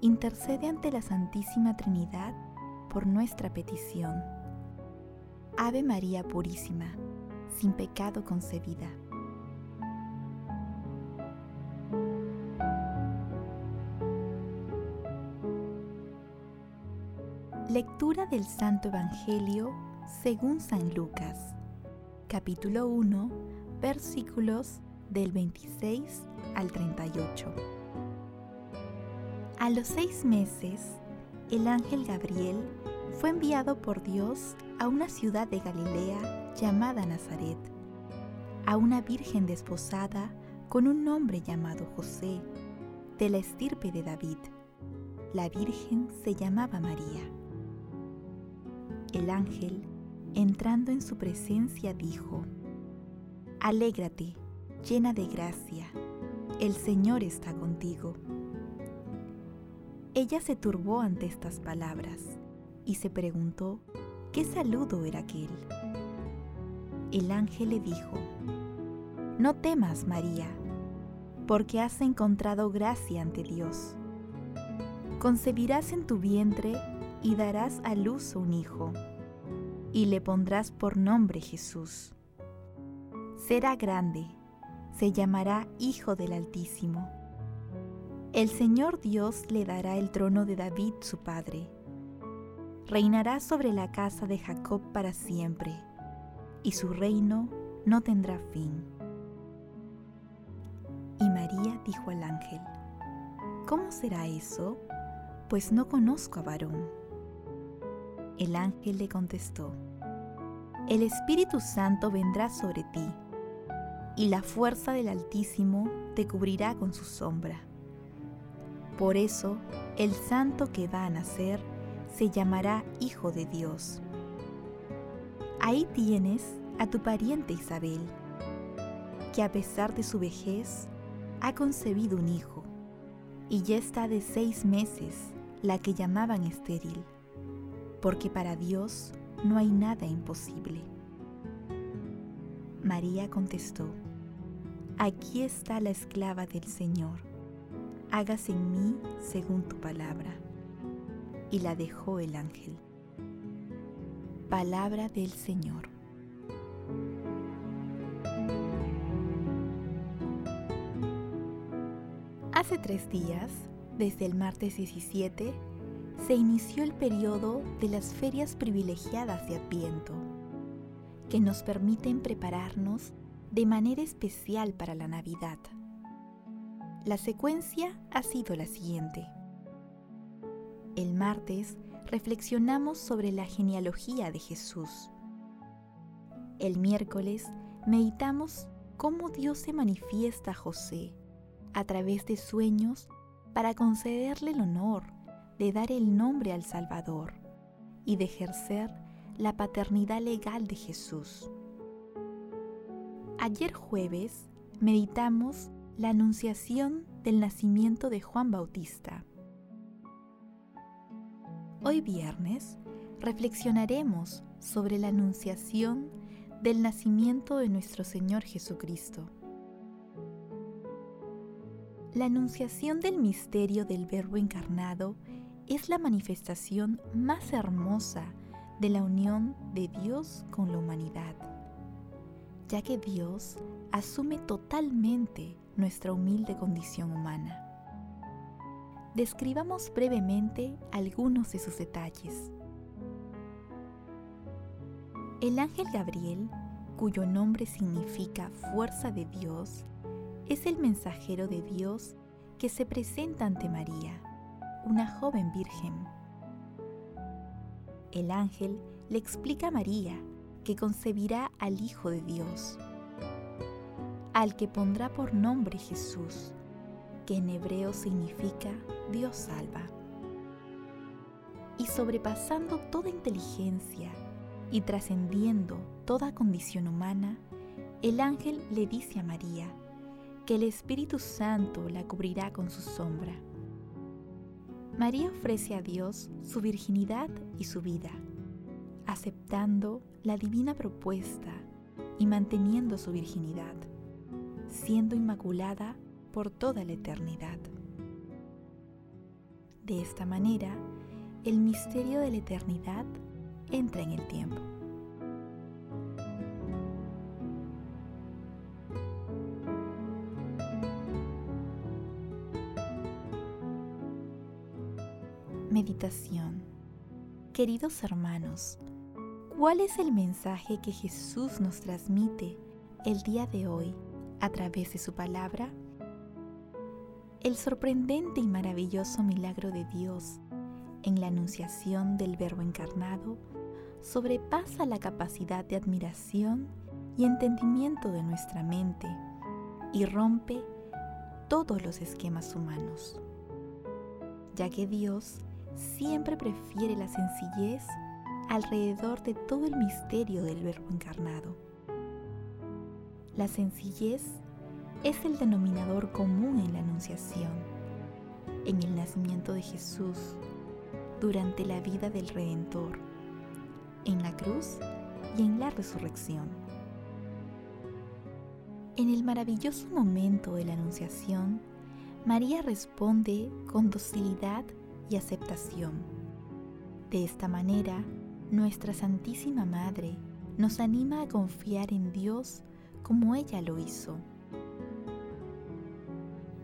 intercede ante la Santísima Trinidad por nuestra petición. Ave María Purísima, sin pecado concebida. Lectura del Santo Evangelio según San Lucas, capítulo 1, versículos del 26 al 38. A los seis meses, el ángel Gabriel fue enviado por Dios a una ciudad de Galilea llamada Nazaret, a una virgen desposada con un nombre llamado José, de la estirpe de David. La virgen se llamaba María. El ángel, entrando en su presencia, dijo, Alégrate, llena de gracia, el Señor está contigo. Ella se turbó ante estas palabras y se preguntó qué saludo era aquel. El ángel le dijo, No temas, María, porque has encontrado gracia ante Dios. Concebirás en tu vientre y darás a luz un hijo, y le pondrás por nombre Jesús. Será grande, se llamará Hijo del Altísimo el Señor Dios le dará el trono de David su padre. Reinará sobre la casa de Jacob para siempre, y su reino no tendrá fin. Y María dijo al ángel, ¿Cómo será eso? Pues no conozco a varón. El ángel le contestó, El Espíritu Santo vendrá sobre ti, y la fuerza del Altísimo te cubrirá con su sombra. Por eso, el santo que va a nacer se llamará Hijo de Dios. Ahí tienes a tu pariente Isabel, que a pesar de su vejez ha concebido un hijo, y ya está de seis meses la que llamaban estéril, porque para Dios no hay nada imposible. María contestó, Aquí está la esclava del Señor hágase en mí según tu palabra. Y la dejó el ángel. Palabra del Señor. Hace tres días, desde el martes 17, se inició el periodo de las ferias privilegiadas de Adviento, que nos permiten prepararnos de manera especial para la Navidad. La secuencia ha sido la siguiente. El martes reflexionamos sobre la genealogía de Jesús. El miércoles meditamos cómo Dios se manifiesta a José a través de sueños para concederle el honor de dar el nombre al Salvador y de ejercer la paternidad legal de Jesús. Ayer jueves meditamos la anunciación del nacimiento de Juan Bautista. Hoy viernes reflexionaremos sobre la anunciación del nacimiento de nuestro Señor Jesucristo. La anunciación del misterio del Verbo encarnado es la manifestación más hermosa de la unión de Dios con la humanidad, ya que Dios asume totalmente nuestra humilde condición humana. Describamos brevemente algunos de sus detalles. El ángel Gabriel, cuyo nombre significa fuerza de Dios, es el mensajero de Dios que se presenta ante María, una joven virgen. El ángel le explica a María que concebirá al Hijo de Dios al que pondrá por nombre Jesús, que en hebreo significa Dios salva. Y sobrepasando toda inteligencia y trascendiendo toda condición humana, el ángel le dice a María que el Espíritu Santo la cubrirá con su sombra. María ofrece a Dios su virginidad y su vida, aceptando la divina propuesta y manteniendo su virginidad, siendo inmaculada por toda la eternidad. De esta manera, el misterio de la eternidad entra en el tiempo. Meditación Queridos hermanos, ¿cuál es el mensaje que Jesús nos transmite el día de hoy a través de su palabra? El sorprendente y maravilloso milagro de Dios en la anunciación del Verbo encarnado sobrepasa la capacidad de admiración y entendimiento de nuestra mente y rompe todos los esquemas humanos, ya que Dios siempre prefiere la sencillez alrededor de todo el misterio del Verbo encarnado. La sencillez es el denominador común en la Anunciación, en el nacimiento de Jesús, durante la vida del Redentor, en la cruz y en la resurrección. En el maravilloso momento de la Anunciación, María responde con docilidad y aceptación. De esta manera, nuestra Santísima Madre nos anima a confiar en Dios como ella lo hizo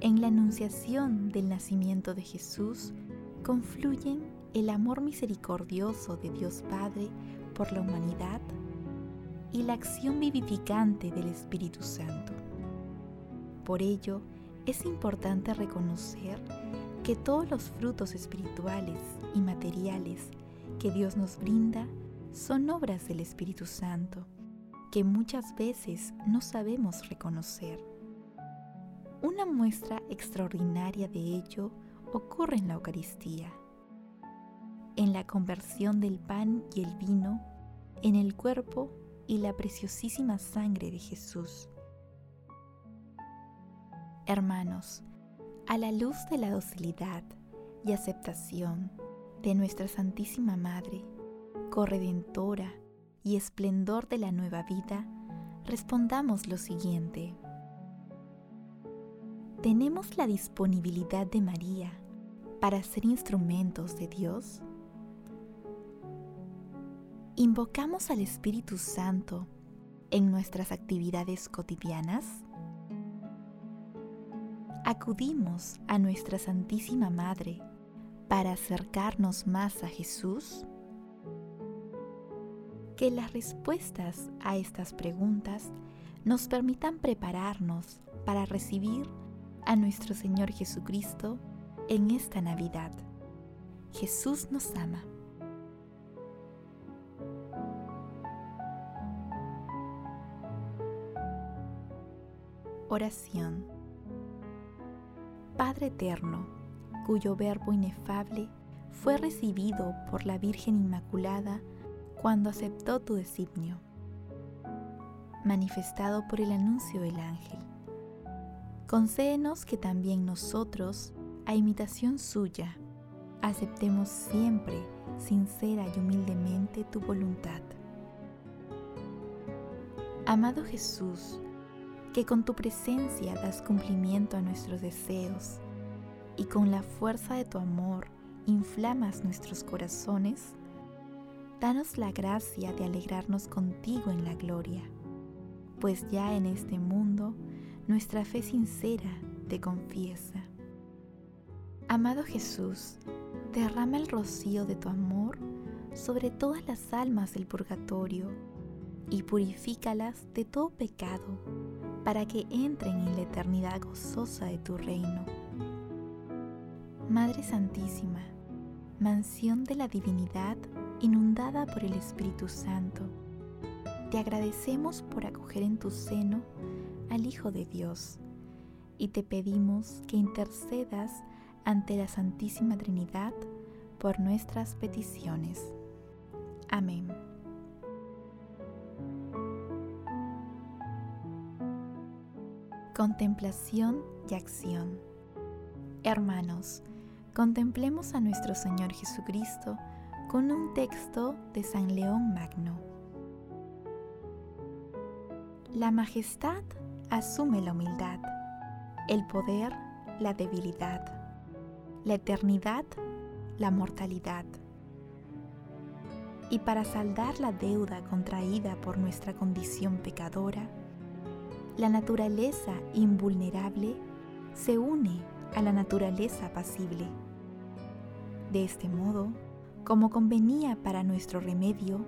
en la anunciación del nacimiento de Jesús confluyen el amor misericordioso de Dios Padre por la humanidad y la acción vivificante del Espíritu Santo. Por ello, es importante reconocer que todos los frutos espirituales y materiales que Dios nos brinda son obras del Espíritu Santo, que muchas veces no sabemos reconocer. Una muestra extraordinaria de ello ocurre en la Eucaristía, en la conversión del pan y el vino en el cuerpo y la preciosísima sangre de Jesús. Hermanos, a la luz de la docilidad y aceptación de nuestra Santísima Madre, corredentora y esplendor de la nueva vida, respondamos lo siguiente. ¿Tenemos la disponibilidad de María para ser instrumentos de Dios? ¿Invocamos al Espíritu Santo en nuestras actividades cotidianas? ¿Acudimos a nuestra Santísima Madre para acercarnos más a Jesús? Que las respuestas a estas preguntas nos permitan prepararnos para recibir a nuestro Señor Jesucristo en esta Navidad. Jesús nos ama. Oración. Padre Eterno, cuyo Verbo inefable fue recibido por la Virgen Inmaculada cuando aceptó tu designio, manifestado por el anuncio del ángel Concédenos que también nosotros, a imitación suya, aceptemos siempre sincera y humildemente tu voluntad. Amado Jesús, que con tu presencia das cumplimiento a nuestros deseos y con la fuerza de tu amor inflamas nuestros corazones, danos la gracia de alegrarnos contigo en la gloria, pues ya en este mundo nuestra fe sincera te confiesa. Amado Jesús, derrama el rocío de tu amor sobre todas las almas del purgatorio y purifícalas de todo pecado para que entren en la eternidad gozosa de tu reino. Madre Santísima, mansión de la divinidad inundada por el Espíritu Santo, te agradecemos por acoger en tu seno al Hijo de Dios, y te pedimos que intercedas ante la Santísima Trinidad por nuestras peticiones. Amén. Contemplación y acción. Hermanos, contemplemos a nuestro Señor Jesucristo con un texto de San León Magno. La majestad asume la humildad, el poder la debilidad, la eternidad la mortalidad. Y para saldar la deuda contraída por nuestra condición pecadora, la naturaleza invulnerable se une a la naturaleza apacible. De este modo, como convenía para nuestro remedio,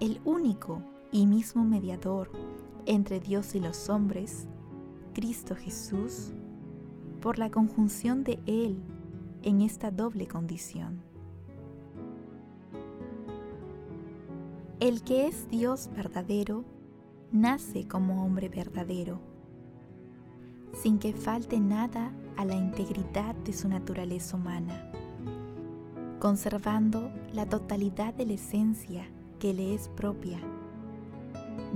el único y mismo mediador entre Dios y los hombres, Cristo Jesús, por la conjunción de Él en esta doble condición. El que es Dios verdadero, nace como hombre verdadero, sin que falte nada a la integridad de su naturaleza humana, conservando la totalidad de la esencia que le es propia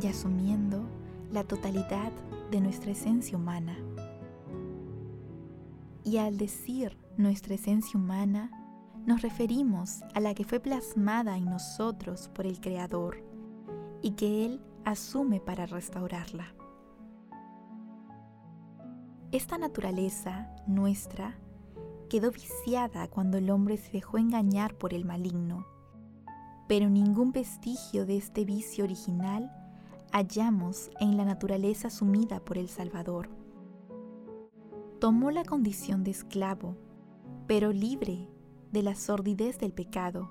y asumiendo la totalidad de nuestra esencia humana. Y al decir nuestra esencia humana, nos referimos a la que fue plasmada en nosotros por el Creador y que Él asume para restaurarla. Esta naturaleza nuestra quedó viciada cuando el hombre se dejó engañar por el maligno, pero ningún vestigio de este vicio original hallamos en la naturaleza asumida por el Salvador. Tomó la condición de esclavo, pero libre de la sordidez del pecado,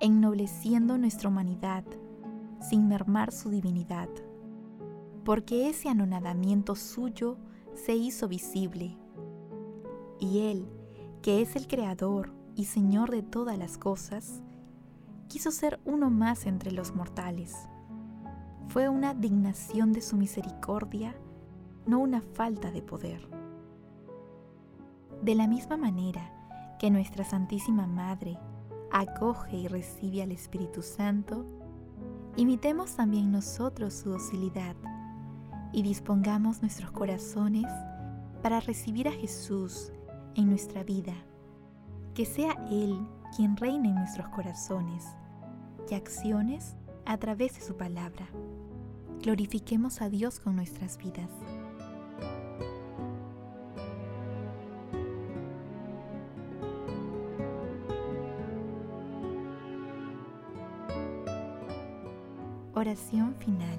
ennobleciendo nuestra humanidad sin mermar su divinidad, porque ese anonadamiento suyo se hizo visible. Y Él, que es el Creador y Señor de todas las cosas, quiso ser uno más entre los mortales. Fue una dignación de su misericordia, no una falta de poder. De la misma manera que nuestra Santísima Madre acoge y recibe al Espíritu Santo, imitemos también nosotros su docilidad y dispongamos nuestros corazones para recibir a Jesús en nuestra vida. Que sea Él quien reine en nuestros corazones y acciones a través de su palabra. Glorifiquemos a Dios con nuestras vidas. Oración final.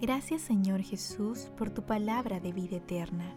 Gracias Señor Jesús por tu palabra de vida eterna.